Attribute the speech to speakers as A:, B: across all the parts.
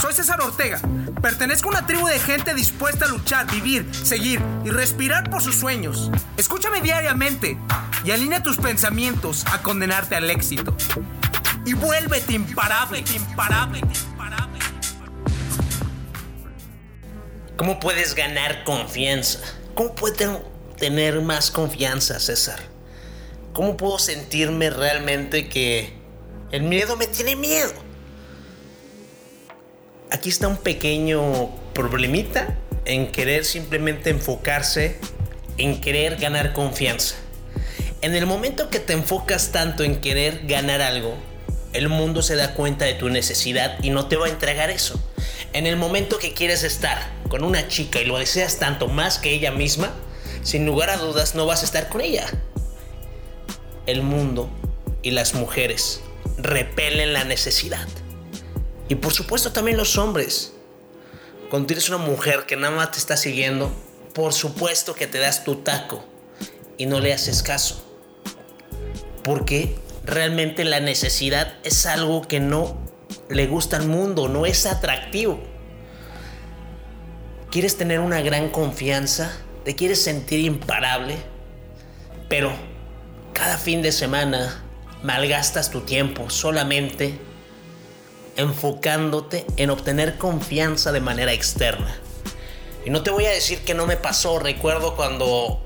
A: Soy César Ortega. Pertenezco a una tribu de gente dispuesta a luchar, vivir, seguir y respirar por sus sueños. Escúchame diariamente y alinea tus pensamientos a condenarte al éxito. Y vuélvete imparable, imparable, imparable.
B: ¿Cómo puedes ganar confianza? ¿Cómo puedo tener más confianza, César? ¿Cómo puedo sentirme realmente que el miedo me tiene miedo? Aquí está un pequeño problemita en querer simplemente enfocarse en querer ganar confianza. En el momento que te enfocas tanto en querer ganar algo, el mundo se da cuenta de tu necesidad y no te va a entregar eso. En el momento que quieres estar con una chica y lo deseas tanto más que ella misma, sin lugar a dudas no vas a estar con ella. El mundo y las mujeres repelen la necesidad. Y por supuesto también los hombres. Cuando tienes una mujer que nada más te está siguiendo, por supuesto que te das tu taco y no le haces caso. Porque realmente la necesidad es algo que no le gusta al mundo, no es atractivo. Quieres tener una gran confianza, te quieres sentir imparable, pero cada fin de semana malgastas tu tiempo solamente enfocándote en obtener confianza de manera externa. Y no te voy a decir que no me pasó, recuerdo cuando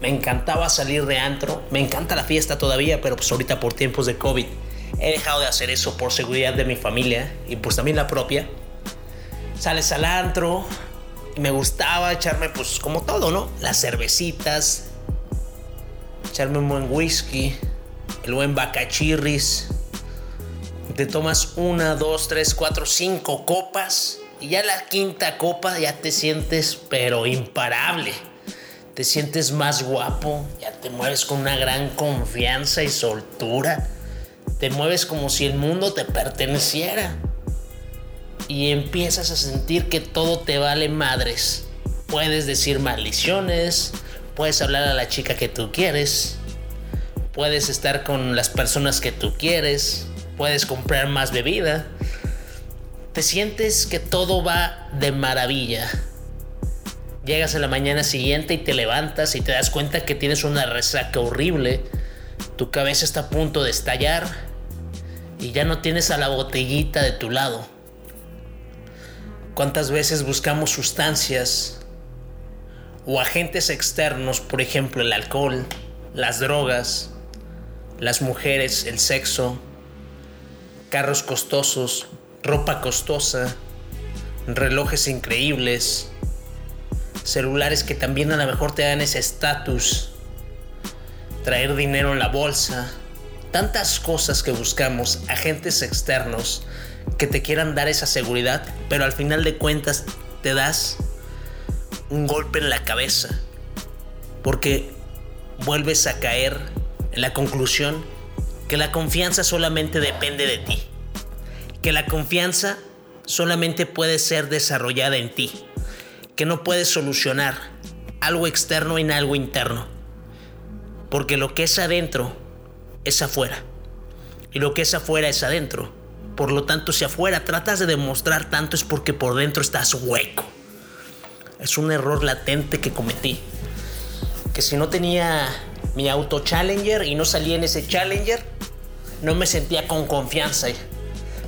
B: me encantaba salir de antro, me encanta la fiesta todavía, pero pues ahorita por tiempos de COVID he dejado de hacer eso por seguridad de mi familia y pues también la propia. Sales al antro y me gustaba echarme pues como todo, ¿no? Las cervecitas, echarme un buen whisky, el buen bacachirris, te tomas una, dos, tres, cuatro, cinco copas y ya la quinta copa ya te sientes pero imparable. Te sientes más guapo, ya te mueves con una gran confianza y soltura. Te mueves como si el mundo te perteneciera. Y empiezas a sentir que todo te vale madres. Puedes decir maldiciones, puedes hablar a la chica que tú quieres, puedes estar con las personas que tú quieres, puedes comprar más bebida. Te sientes que todo va de maravilla. Llegas a la mañana siguiente y te levantas y te das cuenta que tienes una resaca horrible. Tu cabeza está a punto de estallar y ya no tienes a la botellita de tu lado. ¿Cuántas veces buscamos sustancias o agentes externos, por ejemplo el alcohol, las drogas, las mujeres, el sexo, carros costosos, ropa costosa, relojes increíbles, celulares que también a lo mejor te dan ese estatus, traer dinero en la bolsa, tantas cosas que buscamos, agentes externos que te quieran dar esa seguridad, pero al final de cuentas te das un golpe en la cabeza, porque vuelves a caer en la conclusión que la confianza solamente depende de ti, que la confianza solamente puede ser desarrollada en ti, que no puedes solucionar algo externo en algo interno, porque lo que es adentro es afuera, y lo que es afuera es adentro. Por lo tanto, si afuera tratas de demostrar tanto es porque por dentro estás hueco. Es un error latente que cometí. Que si no tenía mi auto Challenger y no salía en ese Challenger, no me sentía con confianza.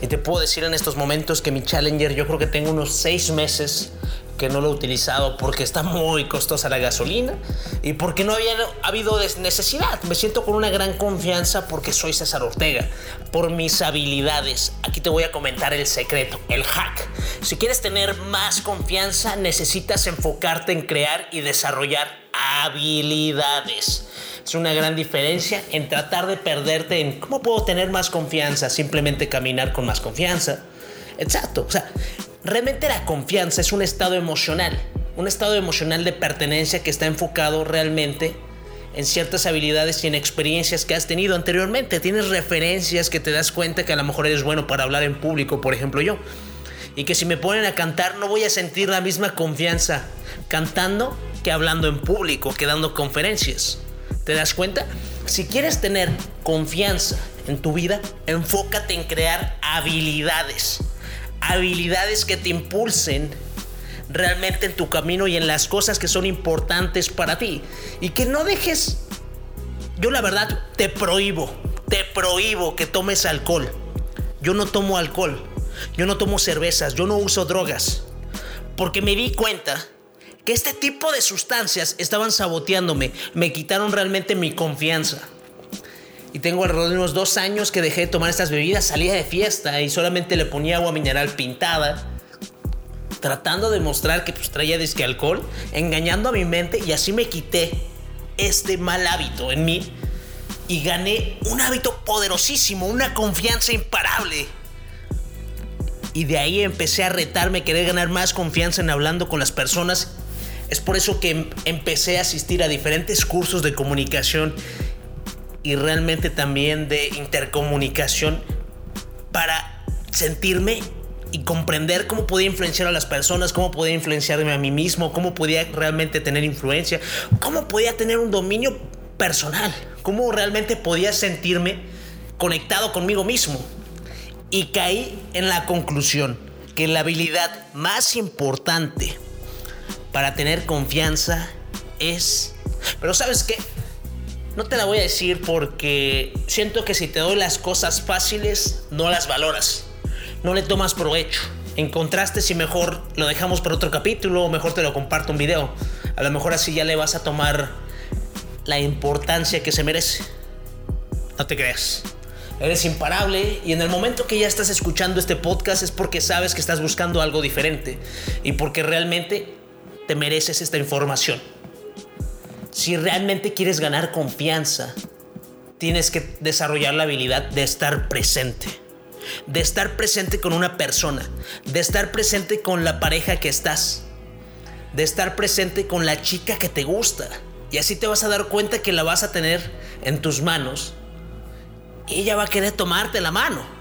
B: Y te puedo decir en estos momentos que mi Challenger yo creo que tengo unos seis meses que no lo he utilizado porque está muy costosa la gasolina y porque no había habido necesidad. Me siento con una gran confianza porque soy César Ortega, por mis habilidades. Aquí te voy a comentar el secreto, el hack. Si quieres tener más confianza, necesitas enfocarte en crear y desarrollar habilidades. Es una gran diferencia en tratar de perderte en cómo puedo tener más confianza, simplemente caminar con más confianza. Exacto. O sea, realmente la confianza es un estado emocional, un estado emocional de pertenencia que está enfocado realmente en ciertas habilidades y en experiencias que has tenido anteriormente. Tienes referencias que te das cuenta que a lo mejor eres bueno para hablar en público, por ejemplo yo. Y que si me ponen a cantar no voy a sentir la misma confianza cantando que hablando en público, que dando conferencias. ¿Te das cuenta? Si quieres tener confianza en tu vida, enfócate en crear habilidades. habilidades que te impulsen realmente en tu camino y en las cosas que son importantes para ti. Y que no dejes, yo la verdad te prohíbo, te prohíbo que tomes alcohol. Yo no tomo alcohol, yo no tomo cervezas, yo no uso drogas. Porque me di cuenta que este tipo de sustancias estaban saboteándome, me quitaron realmente mi confianza. Y tengo alrededor de unos dos años que dejé de tomar estas bebidas, salía de fiesta y solamente le ponía agua mineral pintada, tratando de mostrar que pues, traía disque alcohol, engañando a mi mente y así me quité este mal hábito en mí y gané un hábito poderosísimo, una confianza imparable. Y de ahí empecé a retarme, querer ganar más confianza en hablando con las personas. Es por eso que em, empecé a asistir a diferentes cursos de comunicación y realmente también de intercomunicación para sentirme y comprender cómo podía influenciar a las personas, cómo podía influenciarme a mí mismo, cómo podía realmente tener influencia, cómo podía tener un dominio personal, cómo realmente podía sentirme conectado conmigo mismo. Y caí en la conclusión que la habilidad más importante para tener confianza es... Pero sabes qué? No te la voy a decir porque siento que si te doy las cosas fáciles, no las valoras. No le tomas provecho. En contraste, si mejor lo dejamos para otro capítulo o mejor te lo comparto un video. A lo mejor así ya le vas a tomar la importancia que se merece. No te creas. Eres imparable y en el momento que ya estás escuchando este podcast es porque sabes que estás buscando algo diferente y porque realmente te mereces esta información. Si realmente quieres ganar confianza, tienes que desarrollar la habilidad de estar presente. De estar presente con una persona. De estar presente con la pareja que estás. De estar presente con la chica que te gusta. Y así te vas a dar cuenta que la vas a tener en tus manos. Y ella va a querer tomarte la mano.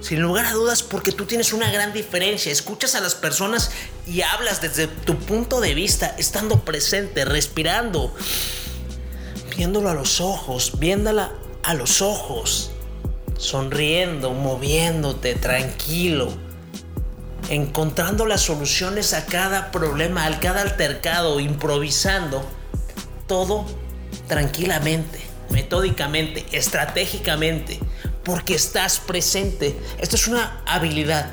B: Sin lugar a dudas, porque tú tienes una gran diferencia. Escuchas a las personas y hablas desde tu punto de vista, estando presente, respirando, viéndolo a los ojos, viéndola a los ojos, sonriendo, moviéndote, tranquilo, encontrando las soluciones a cada problema, a cada altercado, improvisando, todo tranquilamente, metódicamente, estratégicamente porque estás presente. Esto es una habilidad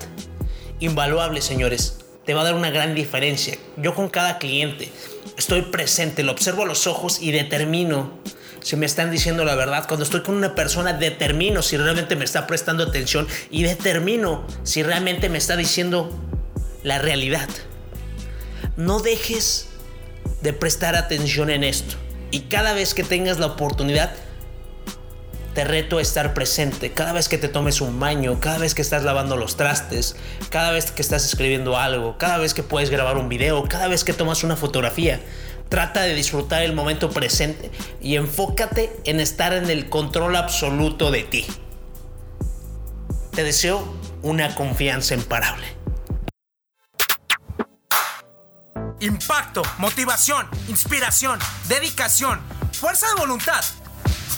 B: invaluable, señores. Te va a dar una gran diferencia. Yo con cada cliente estoy presente, lo observo a los ojos y determino si me están diciendo la verdad. Cuando estoy con una persona, determino si realmente me está prestando atención y determino si realmente me está diciendo la realidad. No dejes de prestar atención en esto. Y cada vez que tengas la oportunidad, te reto a estar presente cada vez que te tomes un baño, cada vez que estás lavando los trastes, cada vez que estás escribiendo algo, cada vez que puedes grabar un video, cada vez que tomas una fotografía. Trata de disfrutar el momento presente y enfócate en estar en el control absoluto de ti. Te deseo una confianza imparable.
A: Impacto, motivación, inspiración, dedicación, fuerza de voluntad,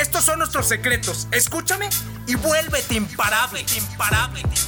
A: Estos son nuestros secretos. Escúchame y vuélvete imparable, imparable, imparable.